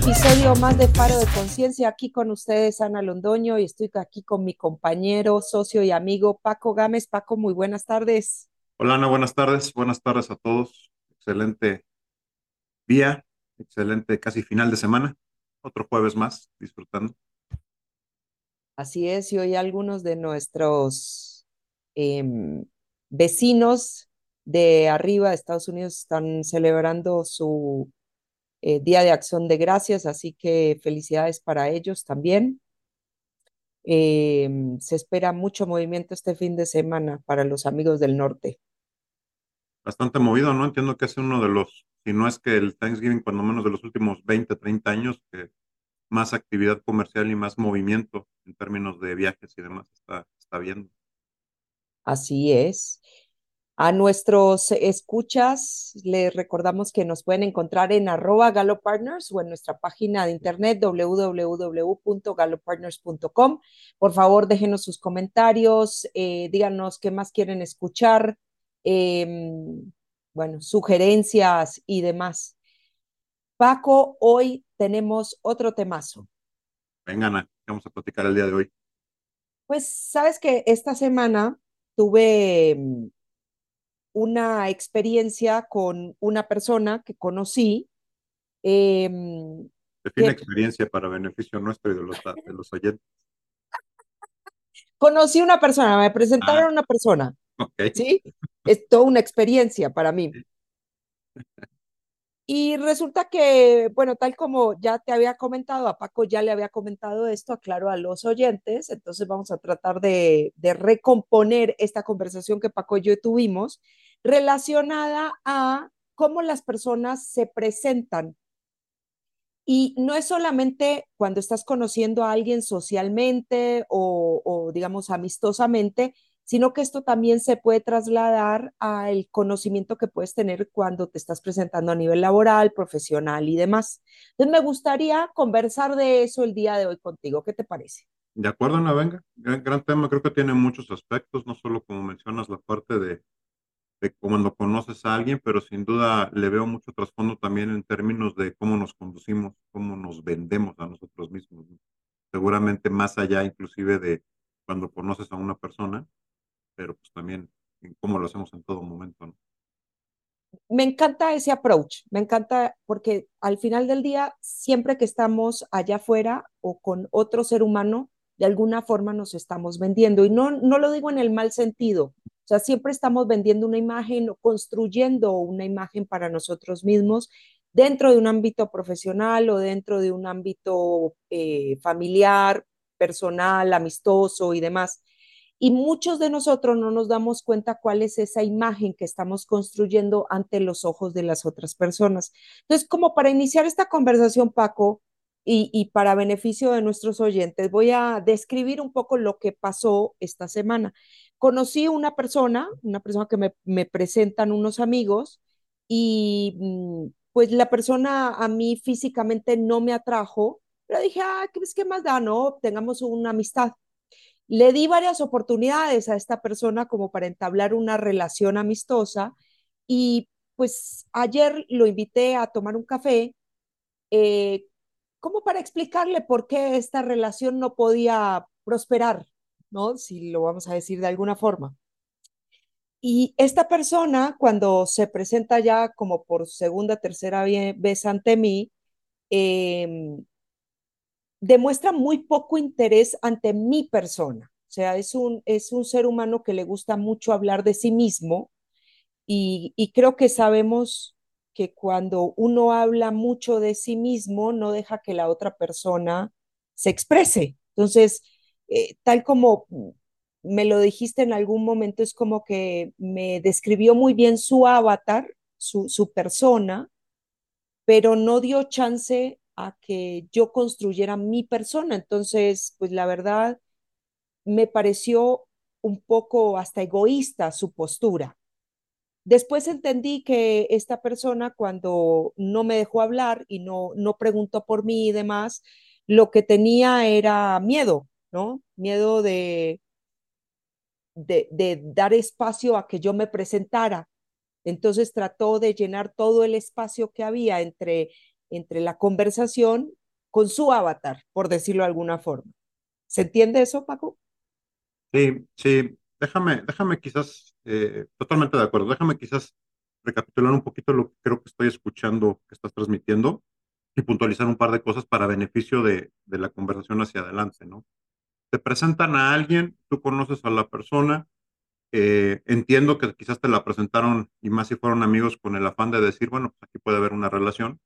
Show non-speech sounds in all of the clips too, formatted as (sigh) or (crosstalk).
episodio más de Faro de Conciencia. Aquí con ustedes, Ana Londoño, y estoy aquí con mi compañero, socio y amigo Paco Gámez. Paco, muy buenas tardes. Hola Ana, buenas tardes. Buenas tardes a todos. Excelente día, excelente casi final de semana. Otro jueves más, disfrutando. Así es, y hoy algunos de nuestros em, vecinos de arriba de Estados Unidos están celebrando su eh, Día de Acción de Gracias, así que felicidades para ellos también. Em, se espera mucho movimiento este fin de semana para los amigos del norte. Bastante movido, ¿no? Entiendo que es uno de los, si no es que el Thanksgiving, cuando menos de los últimos 20, 30 años, que más actividad comercial y más movimiento en términos de viajes y demás está, está viendo. Así es. A nuestros escuchas les recordamos que nos pueden encontrar en arroba galopartners o en nuestra página de internet www.galopartners.com. Por favor, déjenos sus comentarios, eh, díganos qué más quieren escuchar, eh, bueno, sugerencias y demás. Paco, hoy tenemos otro temazo. Vengan, Ana, vamos a platicar el día de hoy. Pues sabes que esta semana tuve mm, una experiencia con una persona que conocí. Eh, Define que- experiencia para beneficio nuestro y de los, de los oyentes. conocí una persona, me presentaron Ah. una persona, Ok. ¿sí? Es toda una experiencia para mí. Y resulta que, bueno, tal como ya te había comentado, a Paco ya le había comentado esto, aclaro a los oyentes, entonces vamos a tratar de, de recomponer esta conversación que Paco y yo tuvimos relacionada a cómo las personas se presentan. Y no es solamente cuando estás conociendo a alguien socialmente o, o digamos, amistosamente, sino que esto también se puede trasladar al conocimiento que puedes tener cuando te estás presentando a nivel laboral, profesional y demás. Entonces, me gustaría conversar de eso el día de hoy contigo. ¿Qué te parece? De acuerdo, Ana, venga. Gran, gran tema, creo que tiene muchos aspectos, no solo como mencionas la parte de, de cuando conoces a alguien, pero sin duda le veo mucho trasfondo también en términos de cómo nos conducimos, cómo nos vendemos a nosotros mismos. ¿no? Seguramente más allá inclusive de cuando conoces a una persona, pero pues también en cómo lo hacemos en todo momento. me encanta ese approach, me encanta porque al final del día, siempre que estamos allá afuera o con otro ser humano, de alguna forma nos estamos vendiendo. Y no, no lo digo en el mal sentido, o sea, siempre estamos vendiendo una imagen o construyendo una imagen para nosotros mismos dentro de un ámbito profesional o dentro de un ámbito eh, familiar, personal, amistoso y demás. Y muchos de nosotros no nos damos cuenta cuál es esa imagen que estamos construyendo ante los ojos de las otras personas. Entonces, como para iniciar esta conversación, Paco, y, para beneficio de nuestros oyentes, voy a describir un poco lo que pasó esta semana. Conocí una persona, una persona que me, me presentan unos amigos, y pues la persona a mí físicamente no me atrajo, pero dije, ah, ¿qué, qué más da? No, tengamos una amistad. Le di varias oportunidades a esta persona como para entablar una relación amistosa y pues ayer lo invité a tomar un café eh, como para explicarle por qué esta relación no podía prosperar, ¿no? Si lo vamos a decir de alguna forma. Y esta persona, cuando se presenta ya como por segunda, tercera vez ante mí, eh, demuestra muy poco interés ante mi persona. O sea, es un, es un ser humano que le gusta mucho hablar de sí mismo y, y creo que sabemos que cuando uno habla mucho de sí mismo, no deja que la otra persona se exprese. Entonces, eh, tal como me lo dijiste en algún momento, es como que me describió muy bien su avatar, su, su persona, pero no dio chance a que yo construyera mi persona. Entonces, pues la verdad, me pareció un poco hasta egoísta su postura. Después entendí que esta persona cuando no me dejó hablar y no, no preguntó por mí y demás, lo que tenía era miedo, ¿no? Miedo de, de, de dar espacio a que yo me presentara. Entonces trató de llenar todo el espacio que había entre, entre la conversación con su avatar, por decirlo de alguna forma. ¿Se entiende eso, Paco? Sí, sí, déjame, déjame quizás, eh, totalmente de acuerdo, déjame quizás recapitular un poquito lo que creo que estoy escuchando que estás transmitiendo y puntualizar un par de cosas para beneficio de, de la conversación hacia adelante, ¿no? Te presentan a alguien, tú conoces a la persona, eh, entiendo que quizás te la presentaron y más si fueron amigos con el afán de decir, bueno, pues aquí puede haber una relación.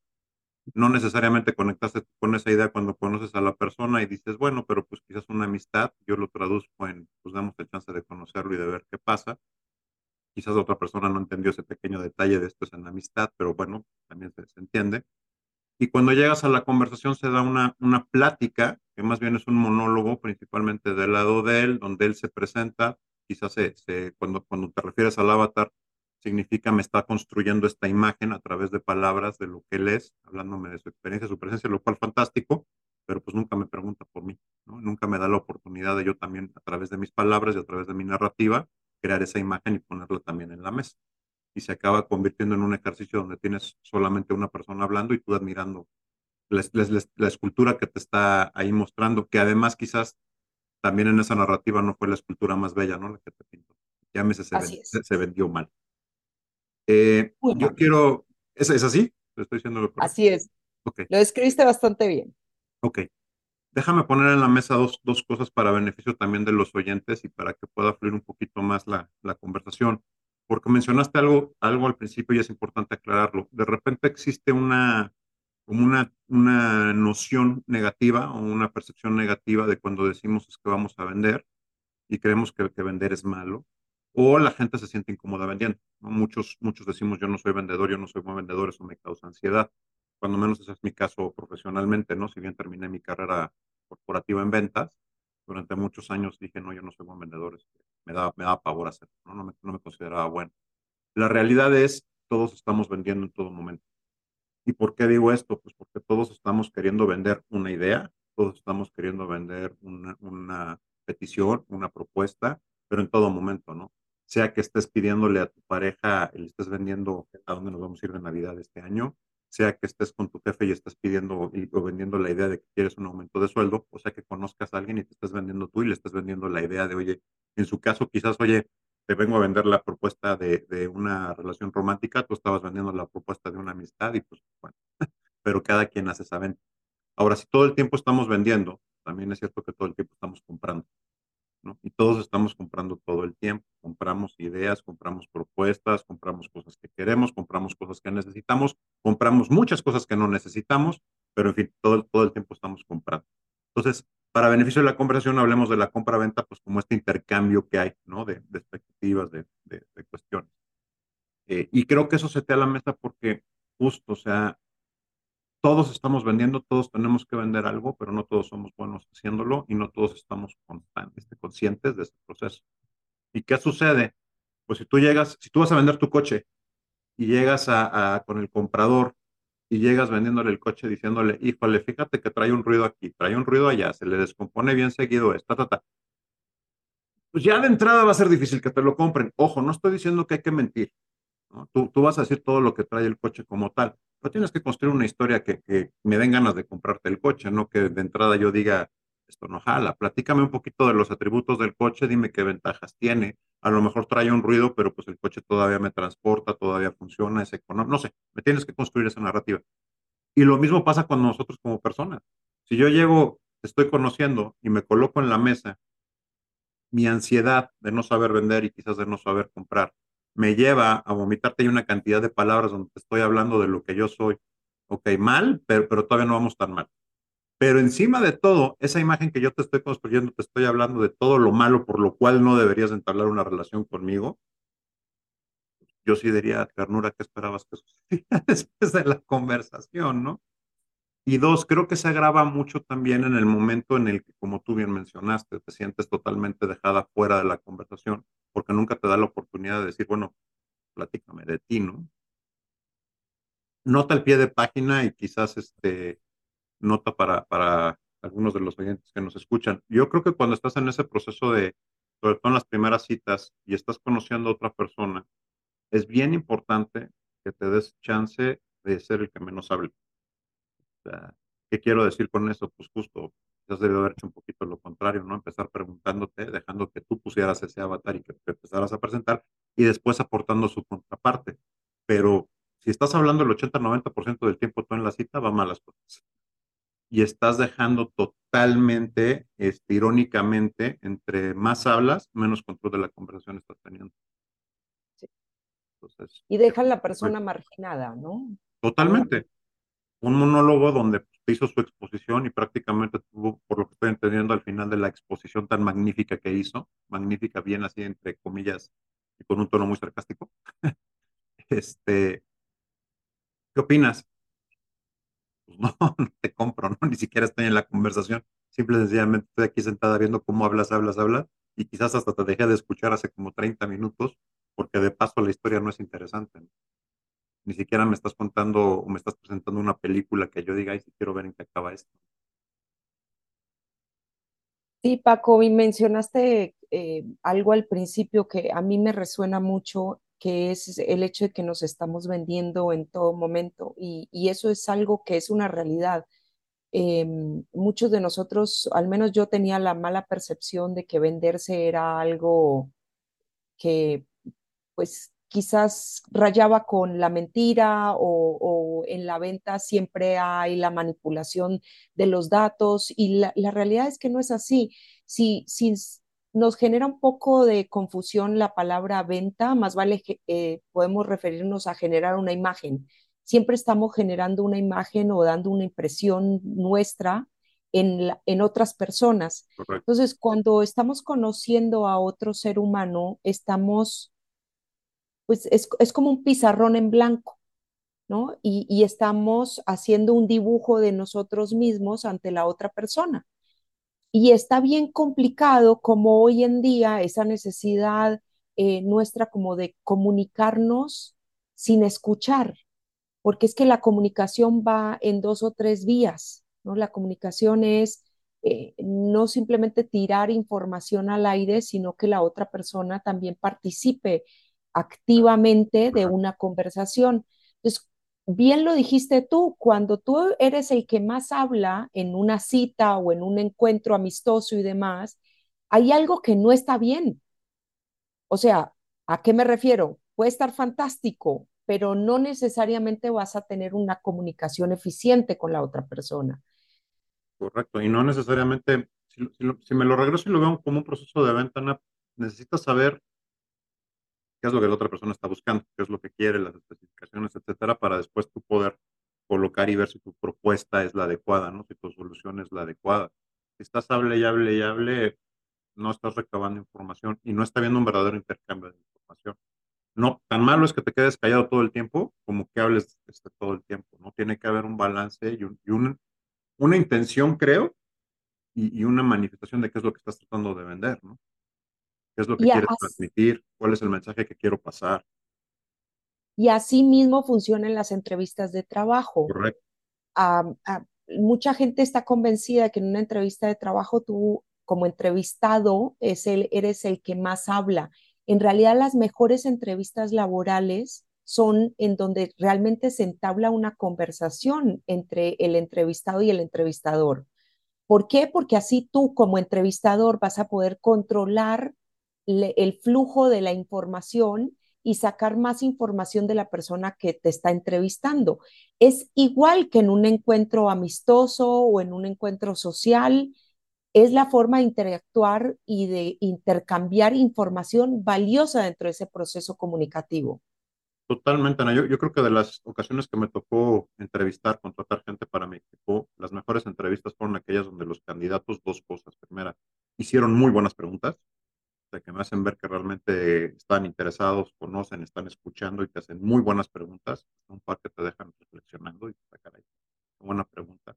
No necesariamente conectaste con esa idea cuando conoces a la persona y dices, bueno, pero pues quizás una amistad, yo lo traduzco en, pues damos el chance de conocerlo y de ver qué pasa. Quizás otra persona no entendió ese pequeño detalle de esto es en amistad, pero bueno, también se, entiende. Y cuando llegas a la conversación se da una, una plática, que más bien es un monólogo, principalmente del lado de él, donde él se presenta, quizás se, cuando, cuando te refieres al avatar, significa me está construyendo esta imagen a través de palabras de lo que él es, hablándome de su experiencia, su presencia, lo cual fantástico, pero pues nunca me pregunta por mí, ¿no? Nunca me da la oportunidad de yo también, a través de mis palabras y a través de mi narrativa, crear esa imagen y ponerla también en la mesa. Y se acaba convirtiendo en un ejercicio donde tienes solamente una persona hablando y tú admirando la, la, la escultura que te está ahí mostrando, que además quizás también en esa narrativa no fue la escultura más bella, ¿no? La que te pintó. Llámese, se, ven, se, se vendió mal. Eh, yo quiero, ¿es, ¿es así? Estoy diciendo lo Así es. Okay. Lo escribiste bastante bien. Ok. Déjame poner en la mesa dos, dos cosas para beneficio también de los oyentes y para que pueda fluir un poquito más la, la conversación. Porque mencionaste algo, algo al principio y es importante aclararlo. De repente existe una, como una, una noción negativa o una percepción negativa de cuando decimos es que vamos a vender y creemos que, que vender es malo o la gente se siente incómoda vendiendo. ¿no? Muchos, muchos decimos yo no soy vendedor, yo no soy buen vendedor, eso me causa ansiedad. Cuando menos ese es mi caso profesionalmente, ¿no? Si bien terminé mi carrera corporativa en ventas, durante muchos años dije, no, yo no soy buen vendedor, me da, me da pavor hacerlo, ¿no? No, me, no me consideraba bueno. La realidad es, todos estamos vendiendo en todo momento. ¿Y por qué digo esto? Pues porque todos estamos queriendo vender una idea, todos estamos queriendo vender una, una petición, una propuesta, pero en todo momento, ¿no? Sea que estés pidiéndole a tu pareja, le estés vendiendo a dónde nos vamos a ir de Navidad este año, sea que estés con tu jefe y estés pidiendo y, o vendiendo la idea de que quieres un aumento de sueldo, o sea que conozcas a alguien y te estás vendiendo tú y le estás vendiendo la idea de, oye, en su caso quizás, oye, te vengo a vender la propuesta de, de una relación romántica, tú estabas vendiendo la propuesta de una amistad y pues bueno, (laughs) pero cada quien hace esa venta. Ahora, si todo el tiempo estamos vendiendo, también es cierto que todo el tiempo estamos comprando. Y todos estamos comprando todo el tiempo. Compramos ideas, compramos propuestas, compramos cosas que queremos, compramos cosas que necesitamos, compramos muchas cosas que no necesitamos, pero en fin, todo, todo el tiempo estamos comprando. Entonces, para beneficio de la conversación, hablemos de la compra-venta, pues como este intercambio que hay, ¿no? De, de de, de, cuestiones. Eh, y creo que eso se te a la mesa porque justo, o sea, todos estamos vendiendo, todos tenemos que vender algo, pero no todos somos buenos haciéndolo y no todos estamos este, conscientes de este proceso. ¿Y qué sucede? Pues si tú llegas, si tú vas a vender tu coche y llegas a, a, con el comprador y llegas vendiéndole el coche diciéndole, híjole, fíjate que trae un ruido aquí, trae un ruido allá, se le descompone bien seguido, esta, ta, ta. Pues ya de entrada va a ser difícil que te lo compren. Ojo, no estoy diciendo que hay que mentir. Tú, tú vas a decir todo lo que trae el coche como tal pero tienes que construir una historia que, que, me den ganas de comprarte el coche, no que de entrada yo diga, esto no jala, platícame un poquito de los atributos del coche, dime qué ventajas tiene, a lo mejor trae un ruido, pero pues el coche todavía me transporta, todavía funciona, es económico, no sé, me tienes que construir esa narrativa. Y lo mismo pasa con nosotros como personas. Si yo llego, te estoy conociendo y me coloco en la mesa, mi ansiedad de no saber vender y quizás de no saber comprar, me lleva a vomitarte una cantidad de palabras donde te estoy hablando de lo que yo soy. Ok, mal, pero, pero todavía no vamos tan mal. Pero encima de todo, esa imagen que yo te estoy construyendo, te estoy hablando de todo lo malo por lo cual no deberías entablar una relación conmigo. Yo sí diría, ternura, ¿qué esperabas que sucediera (laughs) después de la conversación, no? Y dos, creo que se agrava mucho también en el momento en el que, como tú bien mencionaste, te sientes totalmente dejada fuera de la conversación, porque nunca te da la oportunidad de decir, bueno, platícame de ti, ¿no? Nota el pie de página y quizás este, nota para, para algunos de los oyentes que nos escuchan. Yo creo que cuando estás en ese proceso de, sobre todo en las primeras citas y estás conociendo a otra persona, es bien importante que te des chance de ser el que menos hable. Sea, ¿qué quiero decir con eso? Pues justo, quizás debe haber hecho un poquito lo contrario, ¿no? Empezar preguntándote, dejando que tú pusieras ese avatar y que te empezaras a presentar y después aportando su contraparte. Pero si estás hablando el 80-90% del tiempo tú en la cita, va mal las cosas. Y estás dejando totalmente, este, irónicamente, entre más hablas, menos control de la conversación estás teniendo. Sí. Entonces, Y dejan la persona marginada, ¿no? Totalmente. Un monólogo donde hizo su exposición y prácticamente tuvo, por lo que estoy entendiendo, al final de la exposición tan magnífica que hizo, magnífica bien así entre comillas y con un tono muy sarcástico, (laughs) este, ¿qué opinas? Pues no, (laughs) no te compro, ¿no? Ni siquiera estoy en la conversación. Simple y sencillamente estoy aquí sentada viendo cómo hablas, hablas, hablas, y quizás hasta te dejé de escuchar hace como 30 minutos, porque de paso la historia no es interesante. ¿no? Ni siquiera me estás contando o me estás presentando una película que yo diga, ay, si quiero ver en qué acaba esto. Sí, Paco, y mencionaste eh, algo al principio que a mí me resuena mucho, que es el hecho de que nos estamos vendiendo en todo momento y, y eso es algo que es una realidad. Eh, muchos de nosotros, al menos yo tenía la mala percepción de que venderse era algo que pues quizás rayaba con la mentira o, o, en la venta siempre hay la manipulación de los datos y la, la realidad es que no es así. Si, si, nos genera un poco de confusión la palabra venta, más vale que eh, podemos referirnos a generar una imagen. Siempre estamos generando una imagen o dando una impresión nuestra en, la, en otras personas. Correcto. Entonces, cuando estamos conociendo a otro ser humano, estamos pues es, como un pizarrón en blanco, ¿no? Y, y, estamos haciendo un dibujo de nosotros mismos ante la otra persona. Y está bien complicado como hoy en día esa necesidad eh, nuestra como de comunicarnos sin escuchar, porque es que la comunicación va en dos o tres vías, ¿no? La comunicación es eh, no simplemente tirar información al aire, sino que la otra persona también participe activamente de una conversación. Entonces, bien lo dijiste tú, cuando tú eres el que más habla en una cita o en un encuentro amistoso y demás, hay algo que no está bien. O sea, ¿a qué me refiero? Puede estar fantástico, pero no necesariamente vas a tener una comunicación eficiente con la otra persona. Correcto, y no necesariamente, si, si, si me lo regreso y lo veo como un proceso de venta, necesitas saber qué es lo que la otra persona está buscando, qué es lo que quiere, las especificaciones, etcétera, para después tú poder colocar y ver si tu propuesta es la adecuada, ¿no? Si tu solución es la adecuada. Si estás hable y hable y hable, no estás recabando información y no está habiendo un verdadero intercambio de información. No, tan malo es que te quedes callado todo el tiempo como que hables este, todo el tiempo, ¿no? Tiene que haber un balance y, un, una intención, creo, y, y, una manifestación de qué es lo que estás tratando de vender, ¿no? ¿Qué es lo que así, transmitir? ¿Cuál es el mensaje que quiero pasar? Y así mismo funcionan las entrevistas de trabajo. Correcto. Uh, mucha gente está convencida de que en una entrevista de trabajo tú, como entrevistado, es el, eres el que más habla. En realidad, las mejores entrevistas laborales son en donde realmente se entabla una conversación entre el entrevistado y el entrevistador. ¿Por qué? Porque así tú como entrevistador vas a poder controlar el flujo de la información y sacar más información de la persona que te está entrevistando. Es igual que en un encuentro amistoso o en un encuentro social, es la forma de interactuar y de intercambiar información valiosa dentro de ese proceso comunicativo. Totalmente, Ana. Yo, yo, creo que de las ocasiones que me tocó entrevistar, contratar gente para mi equipo, las mejores entrevistas fueron aquellas donde los candidatos, dos cosas. Primera, hicieron muy buenas preguntas, que me hacen ver que realmente están interesados, conocen, están escuchando y te hacen muy buenas preguntas. Un par que te dejan reflexionando y te caray, buena pregunta.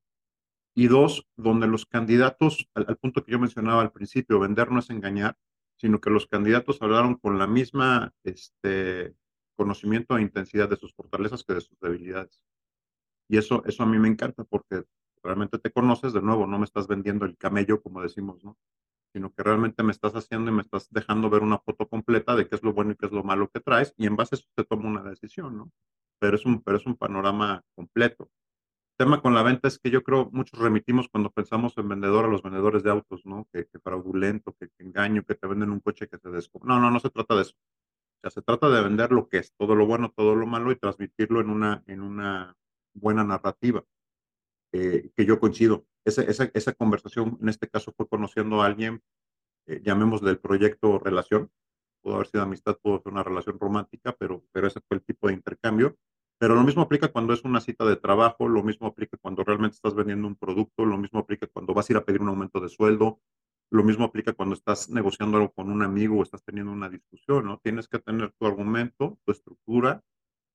Y dos, donde los candidatos, al, al, punto que yo mencionaba al principio, vender no es engañar, sino que los candidatos hablaron con la misma este, conocimiento e intensidad de sus fortalezas que de sus debilidades. Y eso, eso a mí me encanta porque realmente te conoces, de nuevo, no me estás vendiendo el camello, como decimos, ¿no? Sino que realmente me estás haciendo y me estás dejando ver una foto completa de qué es lo bueno y qué es lo malo que traes, y en base a eso te toma una decisión, ¿no? Pero es un, pero es un panorama completo. El tema con la venta es que yo creo muchos remitimos cuando pensamos en vendedor a los vendedores de autos, ¿no? Que, que fraudulento, que, que engaño, que te venden un coche que se descompone. No, no, no se trata de eso. O sea, se trata de vender lo que es, todo lo bueno, todo lo malo y transmitirlo en una, en una buena narrativa. Eh, que yo coincido. Esa, esa, conversación, en este caso, fue conociendo a alguien, eh, llamémosle el proyecto relación. Pudo haber sido amistad, pudo ser una relación romántica, pero, pero ese fue el tipo de intercambio. Pero lo mismo aplica cuando es una cita de trabajo, lo mismo aplica cuando realmente estás vendiendo un producto, lo mismo aplica cuando vas a ir a pedir un aumento de sueldo, lo mismo aplica cuando estás negociando algo con un amigo o estás teniendo una discusión, ¿no? Tienes que tener tu argumento, tu estructura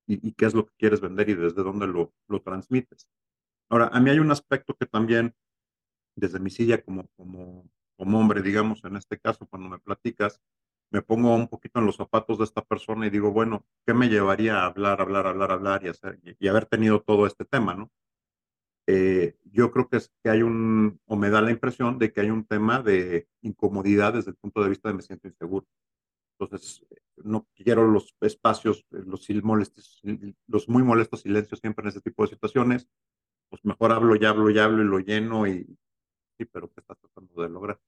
y, y qué es lo que quieres vender y desde dónde lo, lo transmites. Ahora, a mí hay un aspecto que también, desde mi silla como, como, como hombre, digamos, en este caso, cuando me platicas, me pongo un poquito en los zapatos de esta persona y digo, bueno, ¿qué me llevaría a hablar, hablar, hablar, hablar y, hacer, y, y haber tenido todo este tema, ¿no? Eh, yo creo que, es, que hay un, o me da la impresión de que hay un tema de incomodidad desde el punto de vista de me siento inseguro. Entonces, no quiero los espacios, los, los muy molestos silencios siempre en ese tipo de situaciones pues mejor hablo y hablo y hablo y lo lleno y sí, pero ¿qué estás tratando de lograr?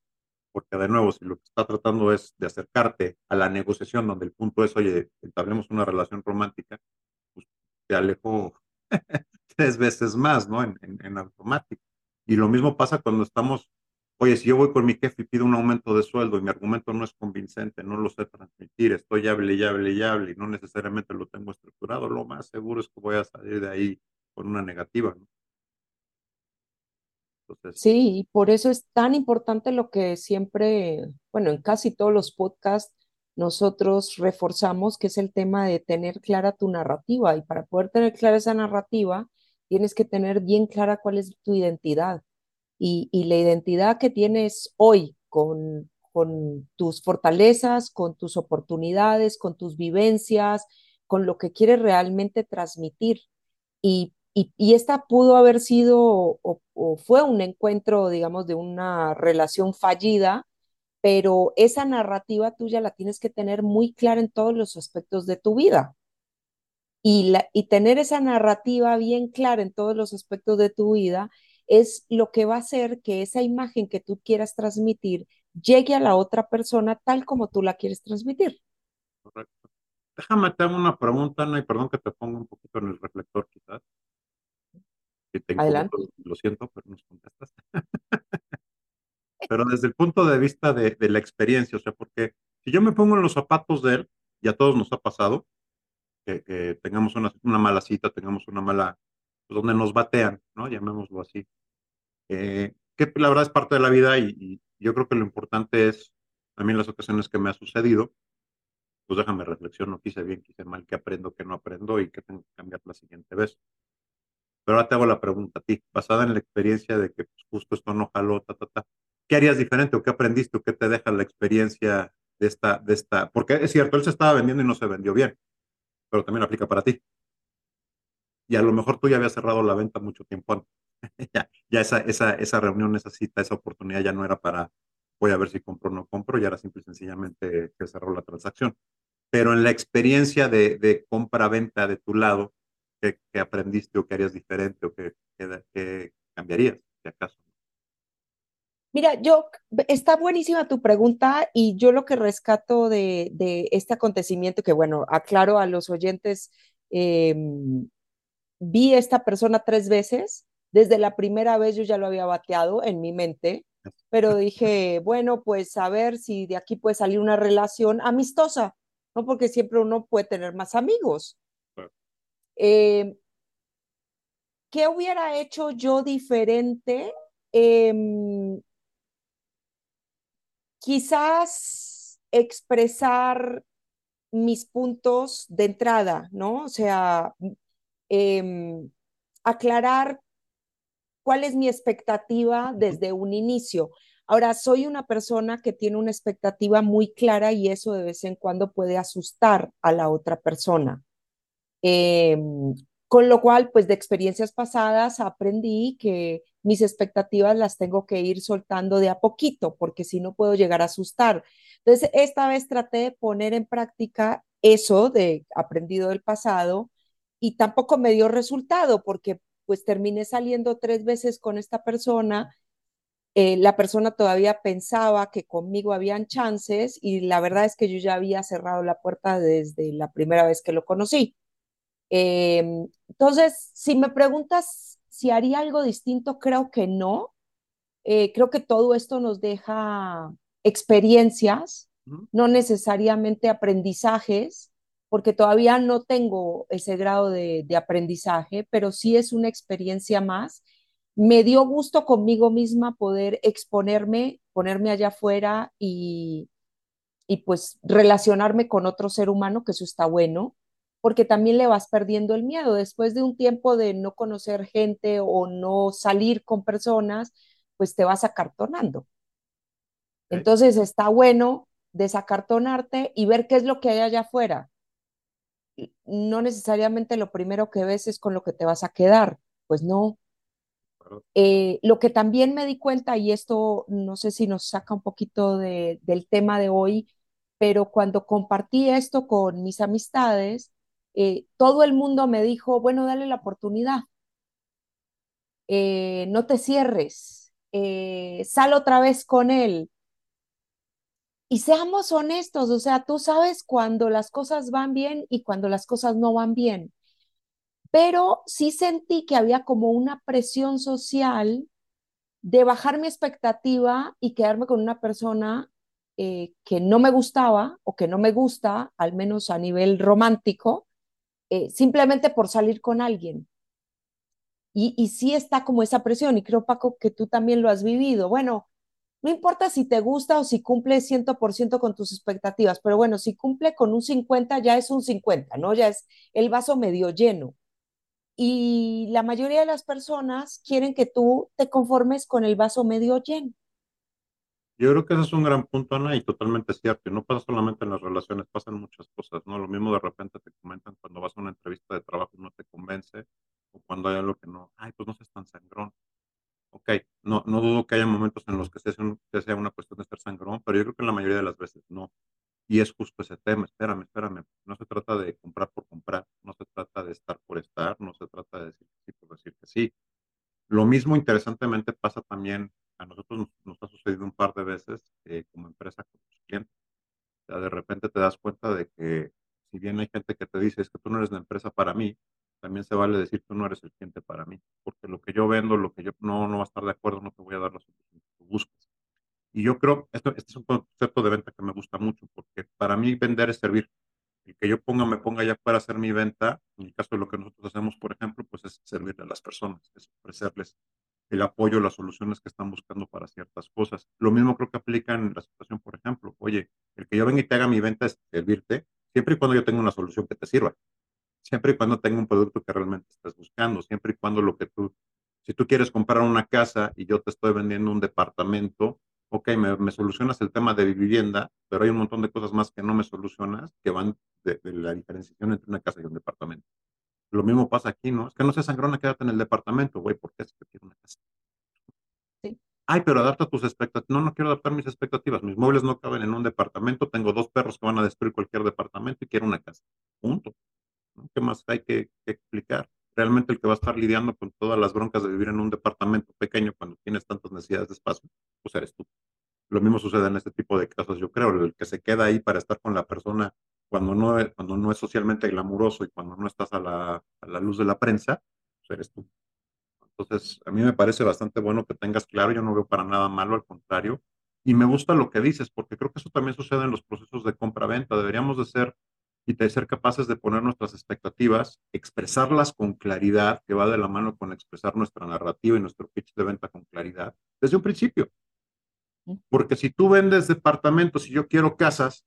Porque de nuevo, si lo que está tratando es de acercarte a la negociación donde el punto es, oye, entablemos una relación romántica, pues te alejo (laughs) tres veces más, ¿no? En, en, en, automático. Y lo mismo pasa cuando estamos, oye, si yo voy con mi jefe y pido un aumento de sueldo y mi argumento no es convincente, no lo sé transmitir, estoy hable y hable y hable y no necesariamente lo tengo estructurado, lo más seguro es que voy a salir de ahí con una negativa, ¿no? Entonces, sí, por eso es tan importante lo que siempre, bueno, en casi todos los podcasts nosotros reforzamos, que es el tema de tener clara tu narrativa. Y para poder tener clara esa narrativa, tienes que tener bien clara cuál es tu identidad. Y, y la identidad que tienes hoy con, con tus fortalezas, con tus oportunidades, con tus vivencias, con lo que quieres realmente transmitir. Y y, esta pudo haber sido o, fue un encuentro, digamos, de una relación fallida, pero esa narrativa tuya la tienes que tener muy clara en todos los aspectos de tu vida. Y, la, y tener esa narrativa bien clara en todos los aspectos de tu vida es lo que va a hacer que esa imagen que tú quieras transmitir llegue a la otra persona tal como tú la quieres transmitir. Correcto. Déjame te una pregunta, Ana, y perdón que te ponga un poquito en el reflector quizás que te Adelante. lo siento, pero nos contestaste. pero desde el punto de vista de, de, la experiencia, o sea, porque si yo me pongo en los zapatos de él, y a todos nos ha pasado, que, que tengamos una, una, mala cita, tengamos una mala, pues donde nos batean, ¿no? Llamémoslo así. Eh, que la verdad es parte de la vida y, y, yo creo que lo importante es, en las ocasiones que me ha sucedido, pues déjame reflexionar, quise bien, quise mal, qué aprendo, qué no aprendo y qué tengo que cambiar la siguiente vez. Pero ahora te hago la pregunta a ti, basada en la experiencia de que pues, justo esto no jaló, ta, ta, ta. ¿Qué harías diferente o qué aprendiste o qué te deja la experiencia de esta, de esta? Porque es cierto, él se estaba vendiendo y no se vendió bien, pero también aplica para ti. Y a lo mejor tú ya habías cerrado la venta mucho tiempo antes. (laughs) ya, esa, esa, esa reunión, esa cita, esa oportunidad ya no era para voy a ver si compro o no compro, ya era simple y sencillamente que cerró la transacción. Pero en la experiencia de, de compra-venta de tu lado, ¿Qué, ¿Qué, aprendiste o qué harías diferente o qué, qué, qué cambiarías, si acaso? Mira, yo, está buenísima tu pregunta y yo lo que rescato de, de este acontecimiento, que bueno, aclaro a los oyentes, eh, vi a esta persona tres veces, desde la primera vez yo ya lo había bateado en mi mente, pero dije, (laughs) bueno, pues a ver si de aquí puede salir una relación amistosa, ¿no? Porque siempre uno puede tener más amigos. Eh, ¿Qué hubiera hecho yo diferente? Eh, quizás expresar mis puntos de entrada, ¿no? O sea, eh, aclarar cuál es mi expectativa desde un inicio. Ahora, soy una persona que tiene una expectativa muy clara y eso de vez en cuando puede asustar a la otra persona. Eh, con lo cual, pues de experiencias pasadas aprendí que mis expectativas las tengo que ir soltando de a poquito, porque si no puedo llegar a asustar. Entonces, esta vez traté de poner en práctica eso de aprendido del pasado y tampoco me dio resultado porque pues terminé saliendo tres veces con esta persona. Eh, la persona todavía pensaba que conmigo habían chances y la verdad es que yo ya había cerrado la puerta desde la primera vez que lo conocí. Eh, entonces, si me preguntas si haría algo distinto, creo que no. Eh, creo que todo esto nos deja experiencias, no necesariamente aprendizajes, porque todavía no tengo ese grado de, de, aprendizaje, pero sí es una experiencia más. Me dio gusto conmigo misma poder exponerme, ponerme allá afuera y, y pues relacionarme con otro ser humano, que eso está bueno porque también le vas perdiendo el miedo. Después de un tiempo de no conocer gente o no salir con personas, pues te vas acartonando. Entonces está bueno desacartonarte y ver qué es lo que hay allá afuera. No necesariamente lo primero que ves es con lo que te vas a quedar, pues no. Eh, lo que también me di cuenta, y esto no sé si nos saca un poquito de, del tema de hoy, pero cuando compartí esto con mis amistades, eh, todo el mundo me dijo, bueno, dale la oportunidad, eh, no te cierres, eh, sal otra vez con él. Y seamos honestos, o sea, tú sabes cuando las cosas van bien y cuando las cosas no van bien. Pero sí sentí que había como una presión social de bajar mi expectativa y quedarme con una persona que no me gustaba o que no me gusta, al menos a nivel romántico, eh, simplemente por salir con alguien. Y, y sí está como esa presión, y creo, Paco, que tú también lo has vivido. Bueno, no importa si te gusta o si cumple 100% con tus expectativas, pero bueno, si cumple con un 50 ya es un 50, ¿no? Ya es el vaso medio lleno. Y la mayoría de las personas quieren que tú te conformes con el vaso medio lleno. Yo creo que ese es un gran punto, Ana, y totalmente cierto. Y no pasa solamente en las relaciones, pasan muchas cosas, ¿no? Lo mismo de repente te comentan cuando vas a una entrevista de trabajo y no te convence, o cuando hay algo que no, ay, pues no seas tan sangrón. Ok, no, no dudo que haya momentos en los que sea, que sea una cuestión de ser sangrón, pero yo creo que la mayoría de las veces no. Y es justo ese tema, espérame, espérame. No se trata de comprar por comprar, no se trata de estar por estar, no se trata de decir que sí por decir que sí. Lo mismo interesantemente pasa también a nosotros nos, ha sucedido un par de veces eh, como empresa con los clientes. O sea, de repente te das cuenta de que si bien hay gente que te dice es que tú no eres la empresa para mí, también se vale decir tú no eres el cliente para mí, porque lo que yo vendo, lo que yo no, no va a estar de acuerdo, no te voy a dar la solución que tú buscas. Y yo creo, esto, este es un concepto de venta que me gusta mucho, porque para mí vender es servir. El que yo ponga, me ponga ya para hacer mi venta, en el caso de lo que nosotros hacemos, por ejemplo, pues es servirle a las personas, es ofrecerles el apoyo, las soluciones que están buscando para ciertas cosas. Lo mismo creo que aplica en la situación, por ejemplo, oye, el que yo venga y te haga mi venta es servirte, siempre y cuando yo tenga una solución que te sirva, siempre y cuando tenga un producto que realmente estés buscando, siempre y cuando lo que tú, si tú quieres comprar una casa y yo te estoy vendiendo un departamento, ok, me, me solucionas el tema de vivienda, pero hay un montón de cosas más que no me solucionas que van de, de la diferenciación entre una casa y un departamento. Lo mismo pasa aquí, ¿no? Es que no seas sangrona, quédate en el departamento, güey, porque es que quiero una casa. Sí. Ay, pero adapta tus expectativas. No, no quiero adaptar mis expectativas. Mis muebles no caben en un departamento. Tengo dos perros que van a destruir cualquier departamento y quiero una casa. Punto. ¿Qué más hay que, que, explicar? Realmente el que va a estar lidiando con todas las broncas de vivir en un departamento pequeño cuando tienes tantas necesidades de espacio, pues eres tú. Lo mismo sucede en este tipo de casos, yo creo. El que se queda ahí para estar con la persona cuando no, es, cuando no es socialmente glamuroso y cuando no estás a la, a la luz de la prensa, pues eres tú. Entonces, a mí me parece bastante bueno que tengas claro, yo no veo para nada malo, al contrario, y me gusta lo que dices, porque creo que eso también sucede en los procesos de compra-venta. Deberíamos de ser y de ser capaces de poner nuestras expectativas, expresarlas con claridad, que va de la mano con expresar nuestra narrativa y nuestro pitch de venta con claridad, desde un principio. Porque si tú vendes departamentos y yo quiero casas,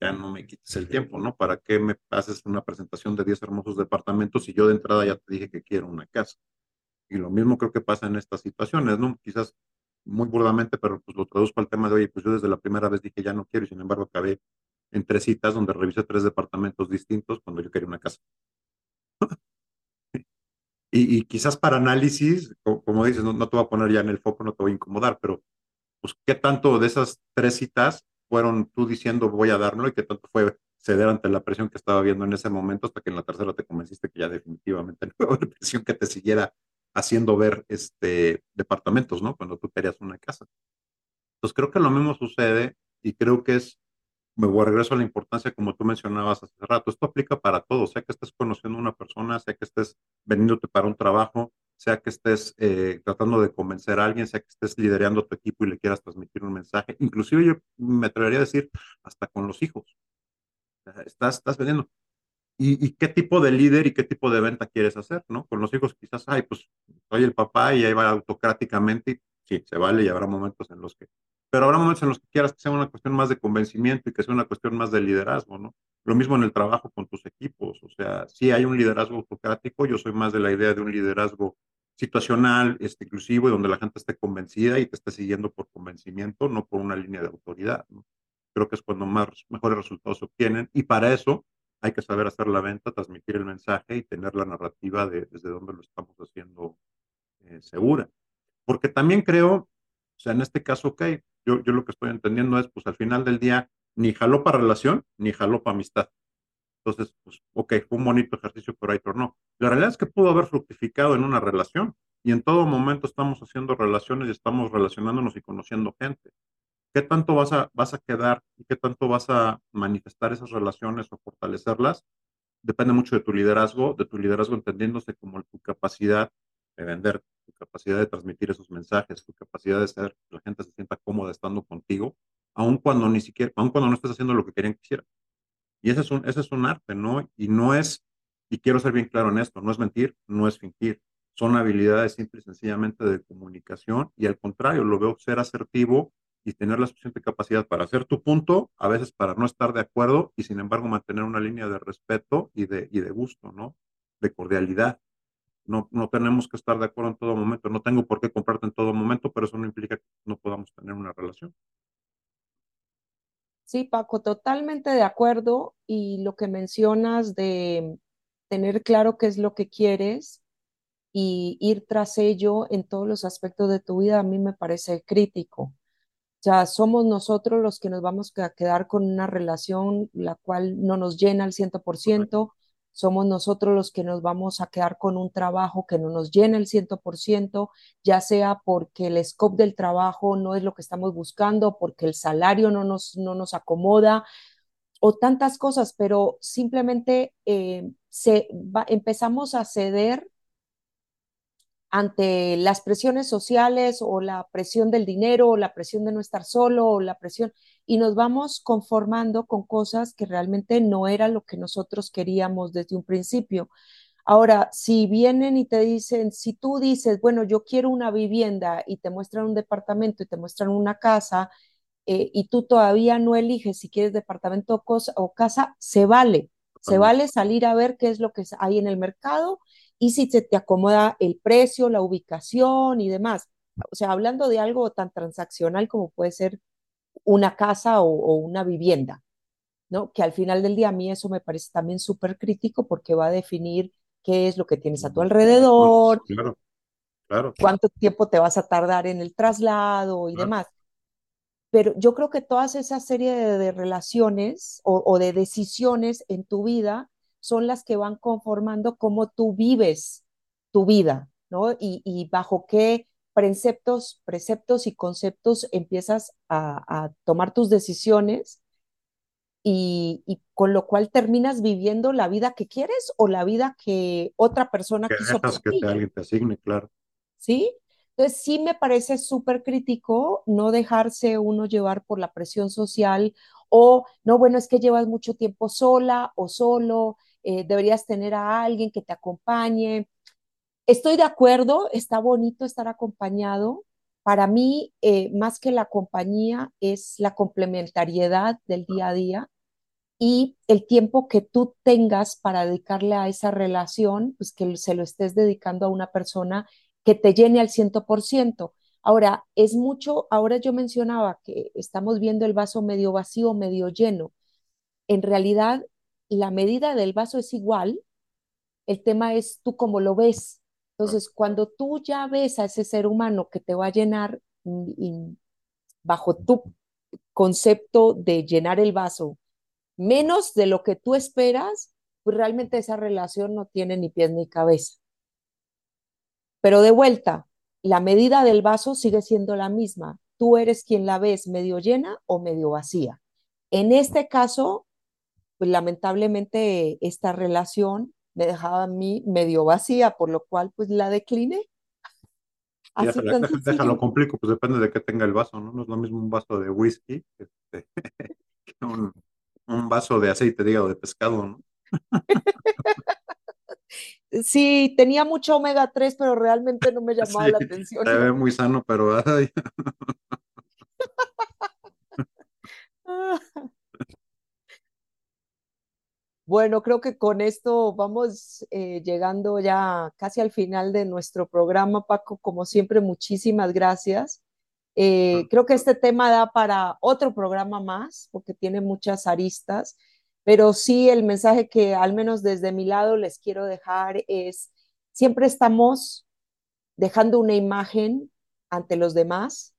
ya no me quites el tiempo, ¿no? ¿Para qué me haces una presentación de 10 hermosos departamentos si yo de entrada ya te dije que quiero una casa? Y lo mismo creo que pasa en estas situaciones, ¿no? Quizás muy burdamente, pero pues lo traduzco al tema de, oye, pues yo desde la primera vez dije ya no quiero y sin embargo acabé en tres citas donde revisé tres departamentos distintos cuando yo quería una casa. (laughs) Y, y quizás para análisis, co- como, dices, no, no te voy a poner ya en el foco, no te voy a incomodar, pero pues qué tanto de esas tres citas fueron tú diciendo voy a dármelo y qué tanto fue ceder ante la presión que estaba viendo en ese momento hasta que en la tercera te convenciste que ya definitivamente (laughs) no iba a presión que te siguiera haciendo ver este departamentos, ¿no? Cuando tú querías una casa. Entonces creo que lo mismo sucede y creo que es, me voy a regreso a la importancia como tú mencionabas hace rato, esto aplica para todo, sea que estés conociendo a una persona, sea que estés vendiéndote para un trabajo, sea que estés eh, tratando de convencer a alguien, sea que estés liderando tu equipo y le quieras transmitir un mensaje, inclusive yo me atrevería a decir hasta con los hijos, estás, estás vendiendo. ¿Y, y qué tipo de líder y qué tipo de venta quieres hacer, ¿no? Con los hijos quizás, ay, pues soy el papá y ahí va autocráticamente, y sí, se vale y habrá momentos en los que, pero habrá momentos en los que quieras que sea una cuestión más de convencimiento y que sea una cuestión más de liderazgo, ¿no? Lo mismo en el trabajo con tus equipos, o sea, sí hay un liderazgo autocrático, yo soy más de la idea de un liderazgo situacional, este, inclusivo, y donde la gente esté convencida y te esté siguiendo por convencimiento, no por una línea de autoridad, ¿no? Creo que es cuando más, mejores resultados se obtienen y para eso hay que saber hacer la venta, transmitir el mensaje y tener la narrativa de desde dónde lo estamos haciendo eh, segura. Porque también creo, o sea, en este caso, ok, yo, yo lo que estoy entendiendo es, pues al final del día, ni jaló para relación, ni jaló para amistad. Entonces, pues, ok, fue un bonito ejercicio, pero ahí tornó. La realidad es que pudo haber fructificado en una relación y en todo momento estamos haciendo relaciones y estamos relacionándonos y conociendo gente. ¿Qué tanto vas a, vas a quedar y qué tanto vas a manifestar esas relaciones o fortalecerlas? Depende mucho de tu liderazgo, de tu liderazgo entendiéndose como tu capacidad de vender, tu capacidad de transmitir esos mensajes, tu capacidad de ser que la gente se sienta cómoda estando contigo, aun cuando ni siquiera, aun cuando no estés haciendo lo que querían que. Y ese es un, ese es un arte, ¿no? Y no es, y quiero ser bien claro en esto, no es mentir, no es fingir. Son habilidades simple y sencillamente de comunicación y al contrario, lo veo ser asertivo y tener la suficiente capacidad para hacer tu punto, a veces para no estar de acuerdo y sin embargo mantener una línea de respeto y de, y de gusto, ¿no? De cordialidad. No, no tenemos que estar de acuerdo en todo momento. No tengo por qué comprarte en todo momento, pero eso no implica que no podamos tener una relación. Sí, Paco, totalmente de acuerdo. Y lo que mencionas de tener claro qué es lo que quieres y ir tras ello en todos los aspectos de tu vida, a mí me parece crítico. O sea, somos nosotros los que nos vamos a quedar con una relación la cual no nos llena al 100%, somos nosotros los que nos vamos a quedar con un trabajo que no nos llena el 100%, ya sea porque el scope del trabajo no es lo que estamos buscando, porque el salario no nos, no nos acomoda o tantas cosas, pero simplemente eh, se va, empezamos a ceder ante las presiones sociales o la presión del dinero o la presión de no estar solo o la presión y nos vamos conformando con cosas que realmente no era lo que nosotros queríamos desde un principio. Ahora, si vienen y te dicen, si tú dices, bueno, yo quiero una vivienda y te muestran un departamento y te muestran una casa eh, y tú todavía no eliges si quieres departamento o, cosa, o casa, se vale. Se vale salir a ver qué es lo que hay en el mercado y si se te acomoda el precio, la ubicación y demás. O sea, hablando de algo tan transaccional como puede ser una casa o, o una vivienda, ¿no? Que al final del día a mí eso me parece también súper crítico porque va a definir qué es lo que tienes a tu alrededor, Claro, claro. cuánto tiempo te vas a tardar en el traslado y Claro. demás. Pero yo creo que todas esas serie de, de relaciones o, o de decisiones en tu vida son las que van conformando cómo tú vives tu vida, ¿no? Y, y bajo qué preceptos, preceptos y conceptos empiezas a, a tomar tus decisiones y, y con lo cual terminas viviendo la vida que quieres o la vida que otra persona Que quiso que te, alguien te asigne, claro. ¿sí? Entonces sí me parece súper crítico no dejarse uno llevar por la presión social o, no, bueno, es que llevas mucho tiempo sola o solo, eh, deberías tener a alguien que te acompañe. Estoy de acuerdo, está bonito estar acompañado. Para mí, eh, más que la compañía, es la complementariedad del día a día y el tiempo que tú tengas para dedicarle a esa relación, pues que se lo estés dedicando a una persona que te llene al 100%. Ahora, es mucho, ahora yo mencionaba que estamos viendo el vaso medio vacío, medio lleno. En realidad, la medida del vaso es igual, el tema es tú cómo lo ves. Entonces, cuando tú ya ves a ese ser humano que te va a llenar y, bajo tu concepto de llenar el vaso, menos de lo que tú esperas, pues realmente esa relación no tiene ni pies ni cabeza. Pero de vuelta, la medida del vaso sigue siendo la misma. Tú eres quien la ves medio llena o medio vacía. En este caso, pues lamentablemente esta relación me dejaba a mí medio vacía, por lo cual pues la decliné. Y Así tan déjalo, complico, pues depende de qué tenga el vaso, ¿no? No es lo mismo un vaso de whisky este, (laughs) que un, un vaso de aceite de hígado de pescado, ¿no? (laughs) Sí, tenía mucho omega 3, pero realmente no me (laughs) llamaba Sí, la atención. se ve muy sano, pero ay, Bueno, creo que con esto vamos eh, llegando ya casi al final de nuestro programa, Paco. Como siempre, muchísimas gracias. Eh, creo que este tema da para otro programa más, porque tiene muchas aristas, pero sí el mensaje que al menos desde mi lado les quiero dejar es, siempre estamos dejando una imagen ante los demás,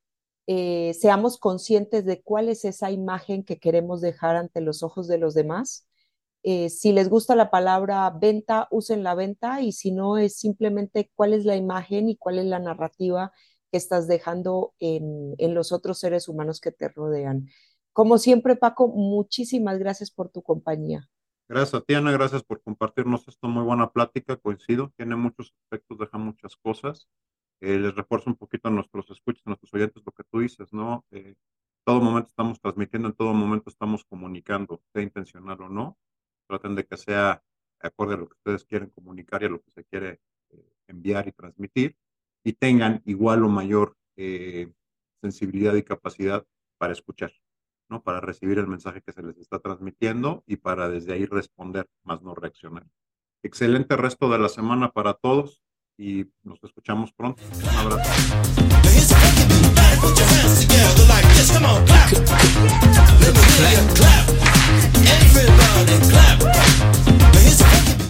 eh, seamos conscientes de cuál es esa imagen que queremos dejar ante los ojos de los demás. Eh, si les gusta la palabra venta, usen la venta y si no es simplemente cuál es la imagen y cuál es la narrativa que estás dejando en, en los otros seres humanos que te rodean. Como siempre, Paco, muchísimas gracias por tu compañía. gracias a ti, Ana, gracias por compartirnos esta muy buena plática, coincido, tiene muchos aspectos, deja muchas cosas. Eh, les refuerzo un poquito a nuestros escuchas, a nuestros oyentes, lo que tú dices, ¿no? Eh, todo momento estamos transmitiendo, en todo momento estamos comunicando, sea intencional o no. Traten de que sea acorde a lo que ustedes quieren comunicar y a lo que se quiere eh, enviar y transmitir, y tengan igual o mayor eh, sensibilidad y capacidad para escuchar, ¿no? Para recibir el mensaje que se les está transmitiendo y para desde ahí responder, más no reaccionar. Excelente resto de la semana para todos y nos escuchamos pronto. Un abrazo. Put your hands together like this. Come on, clap. Let clap. Everybody clap. Now here's a funky